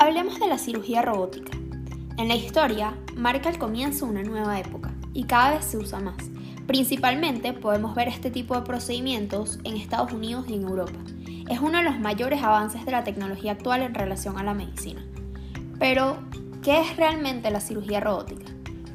Hablemos de la cirugía robótica. En la historia marca el comienzo de una nueva época y cada vez se usa más. Principalmente podemos ver este tipo de procedimientos en Estados Unidos y en Europa. Es uno de los mayores avances de la tecnología actual en relación a la medicina. Pero, ¿qué es realmente la cirugía robótica?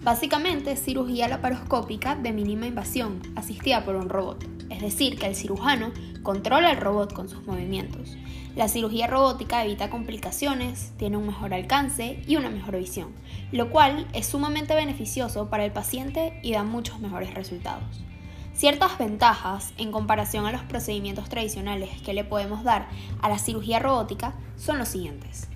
Básicamente es cirugía laparoscópica de mínima invasión, asistida por un robot. Es decir, que el cirujano controla el robot con sus movimientos. La cirugía robótica evita complicaciones, tiene un mejor alcance y una mejor visión, lo cual es sumamente beneficioso para el paciente y da muchos mejores resultados. Ciertas ventajas en comparación a los procedimientos tradicionales que le podemos dar a la cirugía robótica son los siguientes.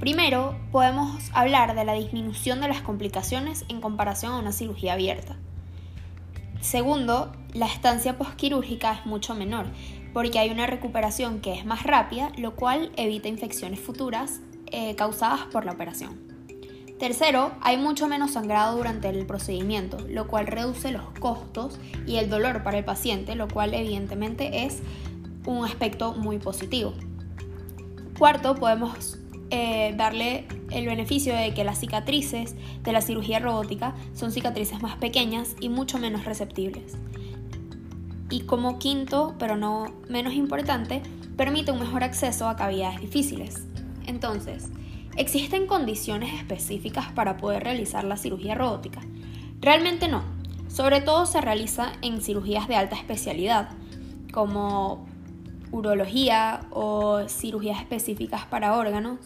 Primero, podemos hablar de la disminución de las complicaciones en comparación a una cirugía abierta. Segundo, la estancia postquirúrgica es mucho menor, porque hay una recuperación que es más rápida, lo cual evita infecciones futuras eh, causadas por la operación. Tercero, hay mucho menos sangrado durante el procedimiento, lo cual reduce los costos y el dolor para el paciente, lo cual evidentemente es un aspecto muy positivo. Cuarto, podemos eh, darle el beneficio de que las cicatrices de la cirugía robótica son cicatrices más pequeñas y mucho menos receptibles. Y como quinto, pero no menos importante, permite un mejor acceso a cavidades difíciles. Entonces, ¿existen condiciones específicas para poder realizar la cirugía robótica? Realmente no. Sobre todo se realiza en cirugías de alta especialidad, como urología o cirugías específicas para órganos.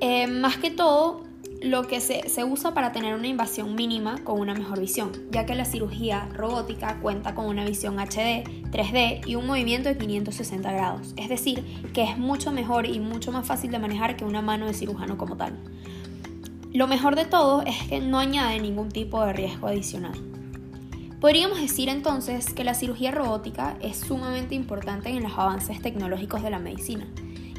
Eh, más que todo, lo que se, usa para tener una invasión mínima con una mejor visión, ya que la cirugía robótica cuenta con una visión HD, 3D y un movimiento de 560 grados, es decir, que es mucho mejor y mucho más fácil de manejar que una mano de cirujano como tal. Lo mejor de todo es que no añade ningún tipo de riesgo adicional. Podríamos decir entonces que la cirugía robótica es sumamente importante en los avances tecnológicos de la medicina.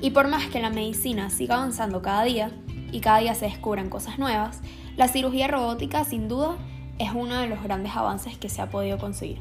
Y por más que la medicina siga avanzando cada día, y cada día se descubren cosas nuevas, la cirugía robótica sin duda es uno de los grandes avances que se ha podido conseguir.